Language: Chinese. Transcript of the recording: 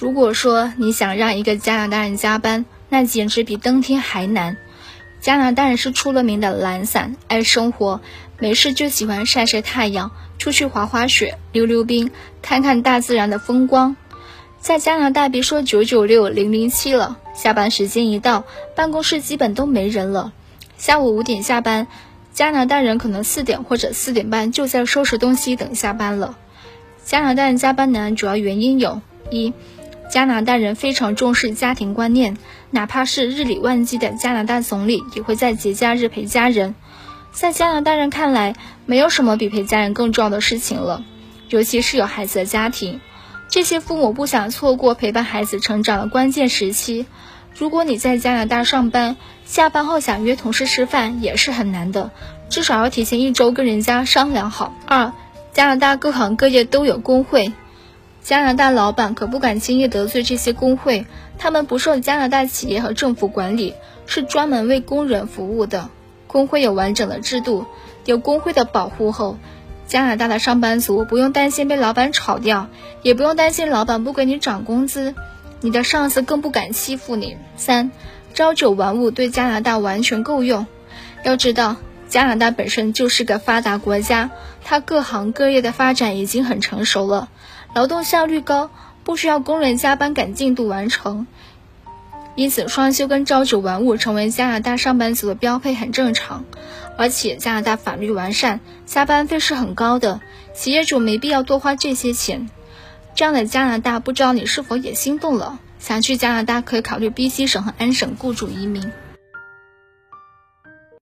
如果说你想让一个加拿大人加班，那简直比登天还难。加拿大人是出了名的懒散，爱生活，没事就喜欢晒晒太阳，出去滑滑雪、溜溜冰，看看大自然的风光。在加拿大，别说九九六、零零七了，下班时间一到，办公室基本都没人了。下午五点下班，加拿大人可能四点或者四点半就在收拾东西等下班了。加拿大人加班难主要原因有：一、加拿大人非常重视家庭观念，哪怕是日理万机的加拿大总理，也会在节假日陪家人。在加拿大人看来，没有什么比陪家人更重要的事情了，尤其是有孩子的家庭，这些父母不想错过陪伴孩子成长的关键时期。如果你在加拿大上班，下班后想约同事吃饭也是很难的，至少要提前一周跟人家商量好。二、加拿大各行各业都有工会。加拿大老板可不敢轻易得罪这些工会，他们不受加拿大企业和政府管理，是专门为工人服务的。工会有完整的制度，有工会的保护后，加拿大的上班族不用担心被老板炒掉，也不用担心老板不给你涨工资，你的上司更不敢欺负你。三，朝九晚五对加拿大完全够用。要知道，加拿大本身就是个发达国家，它各行各业的发展已经很成熟了。劳动效率高，不需要工人加班赶进度完成，因此双休跟朝九晚五成为加拿大上班族的标配，很正常。而且加拿大法律完善，加班费是很高的，企业主没必要多花这些钱。这样的加拿大，不知道你是否也心动了？想去加拿大可以考虑 BC 省和安省雇主移民。